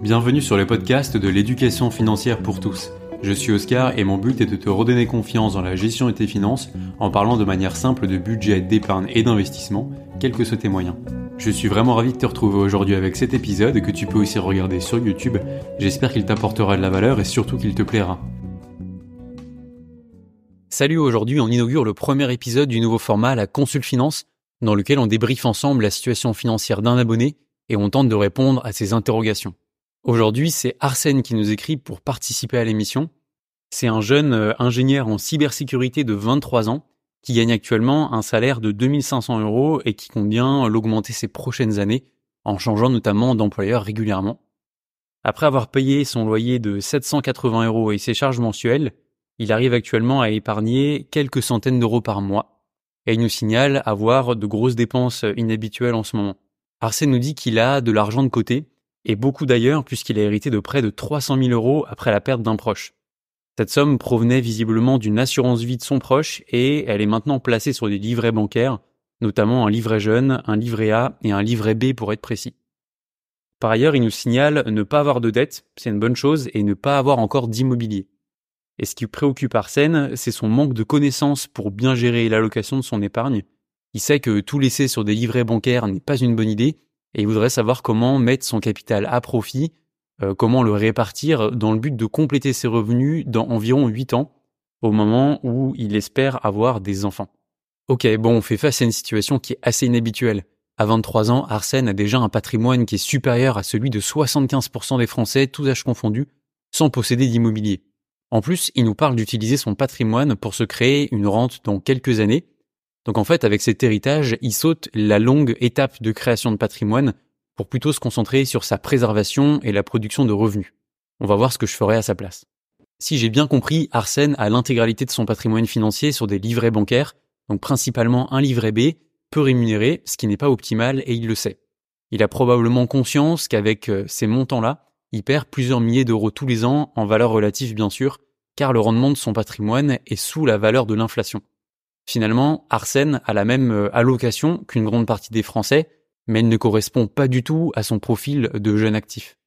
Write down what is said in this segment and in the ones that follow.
Bienvenue sur le podcast de l'éducation financière pour tous. Je suis Oscar et mon but est de te redonner confiance dans la gestion de tes finances en parlant de manière simple de budget, d'épargne et d'investissement, quels que soient tes moyens. Je suis vraiment ravi de te retrouver aujourd'hui avec cet épisode que tu peux aussi regarder sur YouTube. J'espère qu'il t'apportera de la valeur et surtout qu'il te plaira. Salut, aujourd'hui on inaugure le premier épisode du nouveau format La Consul Finance, dans lequel on débriefe ensemble la situation financière d'un abonné et on tente de répondre à ses interrogations. Aujourd'hui, c'est Arsène qui nous écrit pour participer à l'émission. C'est un jeune euh, ingénieur en cybersécurité de 23 ans qui gagne actuellement un salaire de 2500 euros et qui compte bien l'augmenter ces prochaines années en changeant notamment d'employeur régulièrement. Après avoir payé son loyer de 780 euros et ses charges mensuelles, il arrive actuellement à épargner quelques centaines d'euros par mois et il nous signale avoir de grosses dépenses inhabituelles en ce moment. Arsène nous dit qu'il a de l'argent de côté et beaucoup d'ailleurs puisqu'il a hérité de près de 300 000 euros après la perte d'un proche. Cette somme provenait visiblement d'une assurance vie de son proche et elle est maintenant placée sur des livrets bancaires, notamment un livret jeune, un livret A et un livret B pour être précis. Par ailleurs, il nous signale ne pas avoir de dette, c'est une bonne chose, et ne pas avoir encore d'immobilier. Et ce qui préoccupe Arsène, c'est son manque de connaissances pour bien gérer l'allocation de son épargne. Il sait que tout laisser sur des livrets bancaires n'est pas une bonne idée, et il voudrait savoir comment mettre son capital à profit, euh, comment le répartir dans le but de compléter ses revenus dans environ 8 ans, au moment où il espère avoir des enfants. Ok, bon, on fait face à une situation qui est assez inhabituelle. À 23 ans, Arsène a déjà un patrimoine qui est supérieur à celui de 75% des Français, tous âges confondus, sans posséder d'immobilier. En plus, il nous parle d'utiliser son patrimoine pour se créer une rente dans quelques années, donc en fait, avec cet héritage, il saute la longue étape de création de patrimoine pour plutôt se concentrer sur sa préservation et la production de revenus. On va voir ce que je ferai à sa place. Si j'ai bien compris, Arsène a l'intégralité de son patrimoine financier sur des livrets bancaires, donc principalement un livret B, peu rémunéré, ce qui n'est pas optimal et il le sait. Il a probablement conscience qu'avec euh, ces montants-là, il perd plusieurs milliers d'euros tous les ans en valeur relative bien sûr, car le rendement de son patrimoine est sous la valeur de l'inflation. Finalement, Arsène a la même euh, allocation qu'une grande partie des Français, mais elle ne correspond pas du tout à son profil de jeune actif.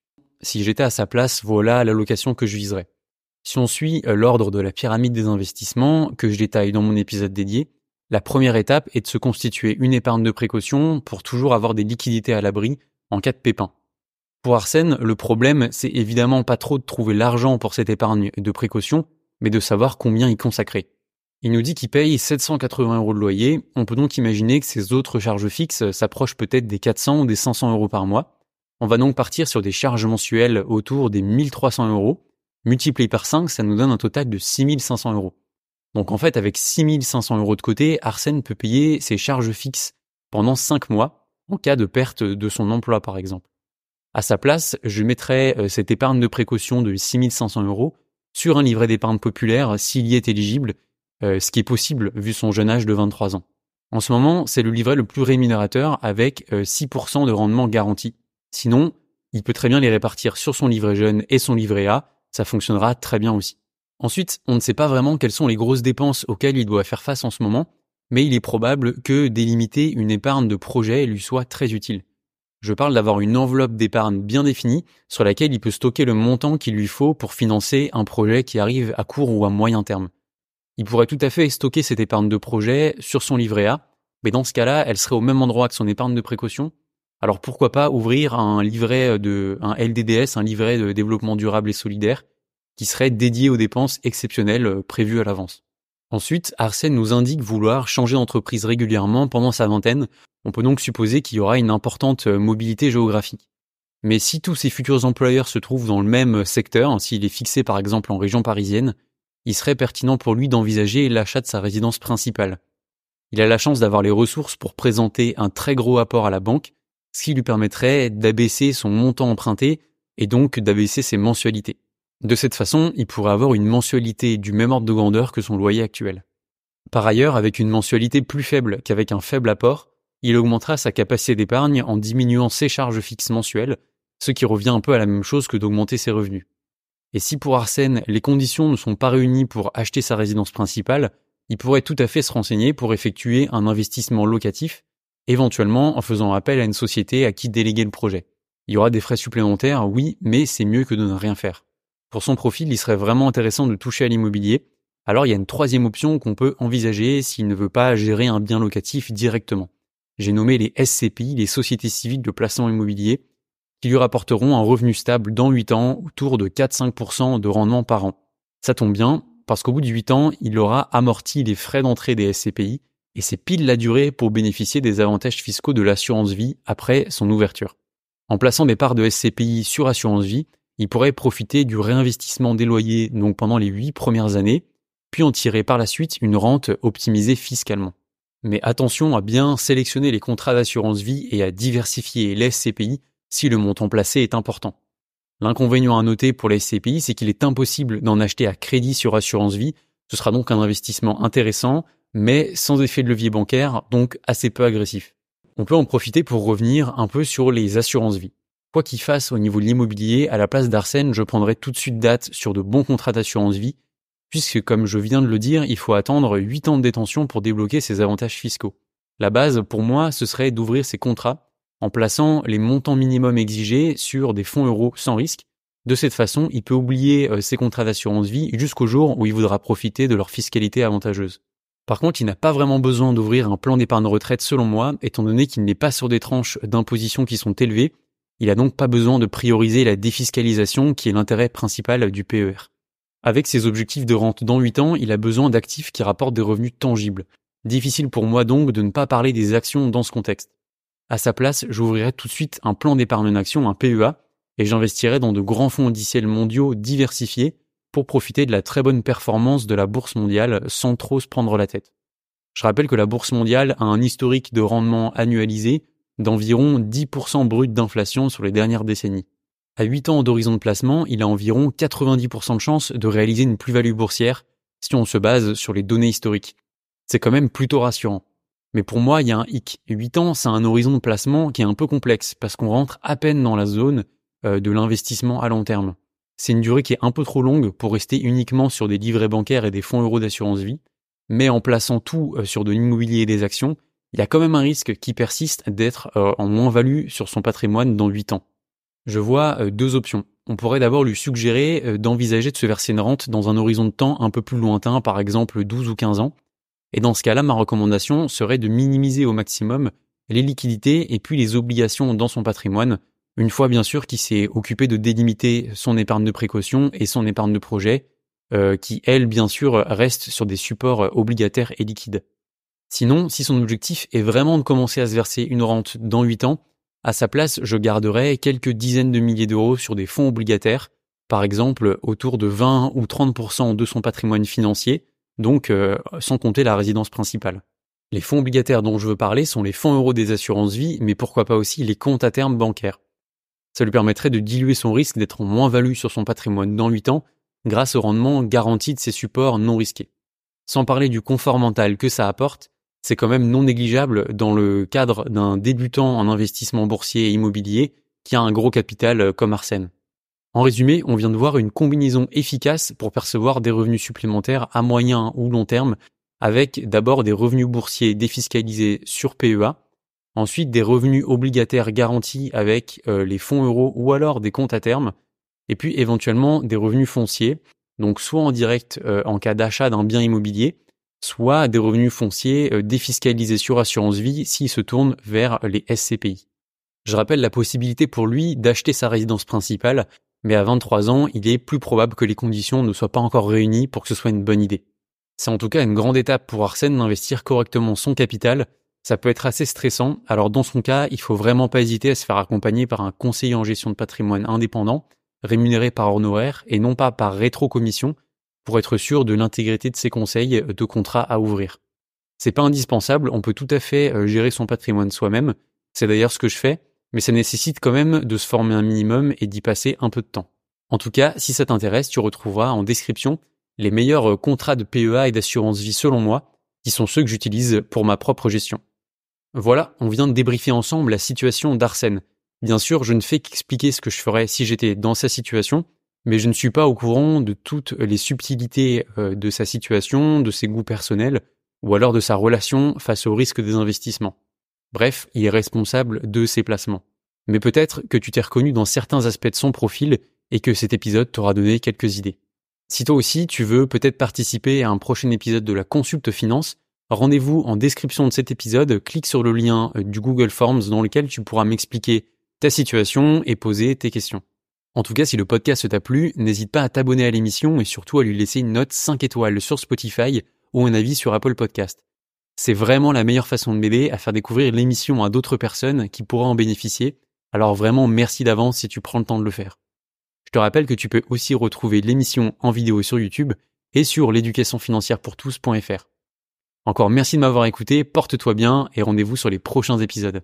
Si j'étais à sa place, voilà l'allocation que je viserais. Si on suit euh, l'ordre de la pyramide des investissements, que je détaille dans mon épisode dédié, la première étape est de se constituer une épargne de précaution pour toujours avoir des liquidités à l'abri en cas de pépin. Pour Arsène, le problème, c'est évidemment pas trop de trouver l'argent pour cette épargne de précaution, mais de savoir combien y consacrer. Il nous dit qu'il paye 780 euros de loyer. On peut donc imaginer que ses autres charges fixes s'approchent peut-être des 400 ou des 500 euros par mois. On va donc partir sur des charges mensuelles autour des 1300 euros. Multiplié par 5, ça nous donne un total de 6500 euros. Donc en fait, avec 6500 euros de côté, Arsène peut payer ses charges fixes pendant 5 mois, en cas de perte de son emploi par exemple. À sa place, je mettrais euh, cette épargne de précaution de 6500 euros sur un livret d'épargne populaire s'il y est éligible euh, ce qui est possible vu son jeune âge de 23 ans. En ce moment, c'est le livret le plus rémunérateur avec 6% euh, de rendement garanti. Sinon, il peut très bien les répartir sur son livret jeune et son livret A, ça fonctionnera très bien aussi. Ensuite, on ne sait pas vraiment quelles sont les grosses dépenses auxquelles il doit faire face en ce moment, mais il est probable que délimiter une épargne de projet lui soit très utile. Je parle d'avoir une enveloppe d'épargne bien définie sur laquelle il peut stocker le montant qu'il lui faut pour financer un projet qui arrive à court ou à moyen terme. Il pourrait tout à fait stocker cette épargne de projet sur son livret A, mais dans ce cas-là, elle serait au même endroit que son épargne de précaution. Alors pourquoi pas ouvrir un livret de, un LDDS, un livret de développement durable et solidaire, qui serait dédié aux dépenses exceptionnelles euh, prévues à l'avance. Ensuite, Arsène nous indique vouloir changer d'entreprise régulièrement pendant sa vingtaine. On peut donc supposer qu'il y aura une importante euh, mobilité géographique. Mais si tous ses futurs employeurs se trouvent dans le même secteur, s'il est fixé par exemple en région parisienne, il serait pertinent pour lui d'envisager l'achat de sa résidence principale. Il a la chance d'avoir les ressources pour présenter un très gros apport à la banque, ce qui lui permettrait d'abaisser son montant emprunté et donc d'abaisser ses mensualités. De cette façon, il pourrait avoir une mensualité du même ordre de grandeur que son loyer actuel. Par ailleurs, avec une mensualité plus faible qu'avec un faible apport, il augmentera sa capacité d'épargne en diminuant ses charges fixes mensuelles, ce qui revient un peu à la même chose que d'augmenter ses revenus. Et si pour Arsène, les conditions ne sont pas réunies pour acheter sa résidence principale, il pourrait tout à fait se renseigner pour effectuer un investissement locatif, éventuellement en faisant appel à une société à qui déléguer le projet. Il y aura des frais supplémentaires, oui, mais c'est mieux que de ne rien faire. Pour son profil, il serait vraiment intéressant de toucher à l'immobilier. Alors il y a une troisième option qu'on peut envisager s'il ne veut pas gérer un bien locatif directement. J'ai nommé les SCPI, les sociétés civiles de placement immobilier, qui lui rapporteront un revenu stable dans 8 ans, autour de 4-5% de rendement par an. Ça tombe bien, parce qu'au bout de 8 ans, il aura amorti les frais d'entrée des SCPI, et c'est pile la durée pour bénéficier des avantages fiscaux de l'assurance vie après son ouverture. En plaçant des parts de SCPI sur assurance vie, il pourrait profiter du réinvestissement des loyers donc pendant les 8 premières années, puis en tirer par la suite une rente optimisée fiscalement. Mais attention à bien sélectionner les contrats d'assurance vie et à diversifier les SCPI si le montant placé est important. L'inconvénient à noter pour les SCPI, c'est qu'il est impossible d'en acheter à crédit sur assurance vie. Ce sera donc un investissement intéressant, mais sans effet de levier bancaire, donc assez peu agressif. On peut en profiter pour revenir un peu sur les assurances vie. Quoi qu'il fasse au niveau de l'immobilier, à la place d'Arsène, je prendrai tout de suite date sur de bons contrats d'assurance vie, puisque comme je viens de le dire, il faut attendre 8 ans de détention pour débloquer ces avantages fiscaux. La base, pour moi, ce serait d'ouvrir ces contrats en plaçant les montants minimums exigés sur des fonds euros sans risque. De cette façon, il peut oublier euh, ses contrats d'assurance vie jusqu'au jour où il voudra profiter de leur fiscalité avantageuse. Par contre, il n'a pas vraiment besoin d'ouvrir un plan d'épargne retraite selon moi, étant donné qu'il n'est pas sur des tranches d'imposition qui sont élevées. Il n'a donc pas besoin de prioriser la défiscalisation qui est l'intérêt principal du PER. Avec ses objectifs de rente dans 8 ans, il a besoin d'actifs qui rapportent des revenus tangibles. Difficile pour moi donc de ne pas parler des actions dans ce contexte. À sa place, j'ouvrirai tout de suite un plan d'épargne action, un PEA, et j'investirai dans de grands fonds indiciels mondiaux diversifiés pour profiter de la très bonne performance de la bourse mondiale sans trop se prendre la tête. Je rappelle que la bourse mondiale a un historique de rendement annualisé d'environ 10% brut d'inflation sur les dernières décennies. À 8 ans d'horizon de placement, il a environ 90% de chances de réaliser une plus-value boursière si on se base sur les données historiques. C'est quand même plutôt rassurant. Mais pour moi, il y a un hic. 8 ans, c'est un horizon de placement qui est un peu complexe parce qu'on rentre à peine dans la zone euh, de l'investissement à long terme. C'est une durée qui est un peu trop longue pour rester uniquement sur des livrets bancaires et des fonds euros d'assurance vie. Mais en plaçant tout euh, sur de l'immobilier et des actions, il y a quand même un risque qui persiste d'être euh, en moins-value sur son patrimoine dans 8 ans. Je vois deux options. On pourrait d'abord lui suggérer d'envisager de se verser une rente dans un horizon de temps un peu plus lointain, par exemple 12 ou 15 ans, et dans ce cas-là, ma recommandation serait de minimiser au maximum les liquidités et puis les obligations dans son patrimoine, une fois bien sûr qu'il s'est occupé de délimiter son épargne de précaution et son épargne de projet, euh, qui, elle, bien sûr, reste sur des supports obligataires et liquides. Sinon, si son objectif est vraiment de commencer à se verser une rente dans 8 ans, à sa place, je garderais quelques dizaines de milliers d'euros sur des fonds obligataires, par exemple autour de 20 ou 30% de son patrimoine financier, donc euh, sans compter la résidence principale. Les fonds obligataires dont je veux parler sont les fonds euros des assurances vie, mais pourquoi pas aussi les comptes à terme bancaires. Ça lui permettrait de diluer son risque d'être en moins-value sur son patrimoine dans 8 ans grâce au rendement garanti de ses supports non risqués. Sans parler du confort mental que ça apporte, c'est quand même non négligeable dans le cadre d'un débutant en investissement boursier et immobilier qui a un gros capital comme Arsène. En résumé, on vient de voir une combinaison efficace pour percevoir des revenus supplémentaires à moyen ou long terme, avec d'abord des revenus boursiers défiscalisés sur PEA, ensuite des revenus obligataires garantis avec euh, les fonds euros ou alors des comptes à terme, et puis éventuellement des revenus fonciers, donc soit en direct euh, en cas d'achat d'un bien immobilier, soit des revenus fonciers euh, défiscalisés sur assurance vie s'il se tourne vers les SCPI. Je rappelle la possibilité pour lui d'acheter sa résidence principale mais à 23 ans, il est plus probable que les conditions ne soient pas encore réunies pour que ce soit une bonne idée. C'est en tout cas une grande étape pour Arsène d'investir correctement son capital. Ça peut être assez stressant, alors dans son cas, il faut vraiment pas hésiter à se faire accompagner par un conseiller en gestion de patrimoine indépendant, rémunéré par honoraire et non pas par rétrocommission, pour être sûr de l'intégrité de ses conseils de contrat à ouvrir. C'est pas indispensable, on peut tout à fait euh, gérer son patrimoine soi-même. C'est d'ailleurs ce que je fais mais ça nécessite quand même de se former un minimum et d'y passer un peu de temps. En tout cas, si ça t'intéresse, tu retrouveras en description les meilleurs euh, contrats de PEA et d'assurance vie selon moi, qui sont ceux que j'utilise pour ma propre gestion. Voilà, on vient de débriefer ensemble la situation d'Arsène. Bien sûr, je ne fais qu'expliquer ce que je ferais si j'étais dans sa situation, mais je ne suis pas au courant de toutes les subtilités euh, de sa situation, de ses goûts personnels, ou alors de sa relation face au risque des investissements. Bref, il est responsable de ses placements. Mais peut-être que tu t'es reconnu dans certains aspects de son profil et que cet épisode t'aura donné quelques idées. Si toi aussi tu veux peut-être participer à un prochain épisode de la Consulte Finance, rendez-vous en description de cet épisode, clique sur le lien euh, du Google Forms dans lequel tu pourras m'expliquer ta situation et poser tes questions. En tout cas, si le podcast t'a plu, n'hésite pas à t'abonner à l'émission et surtout à lui laisser une note 5 étoiles sur Spotify ou un avis sur Apple Podcast. C'est vraiment la meilleure façon de m'aider à faire découvrir l'émission à d'autres personnes qui pourraient en bénéficier. Alors vraiment, merci d'avance si tu prends le temps de le faire. Je te rappelle que tu peux aussi retrouver l'émission en vidéo sur YouTube et sur l'éducationfinancière pour tous.fr. Encore merci de m'avoir écouté, porte-toi bien et rendez-vous sur les prochains épisodes.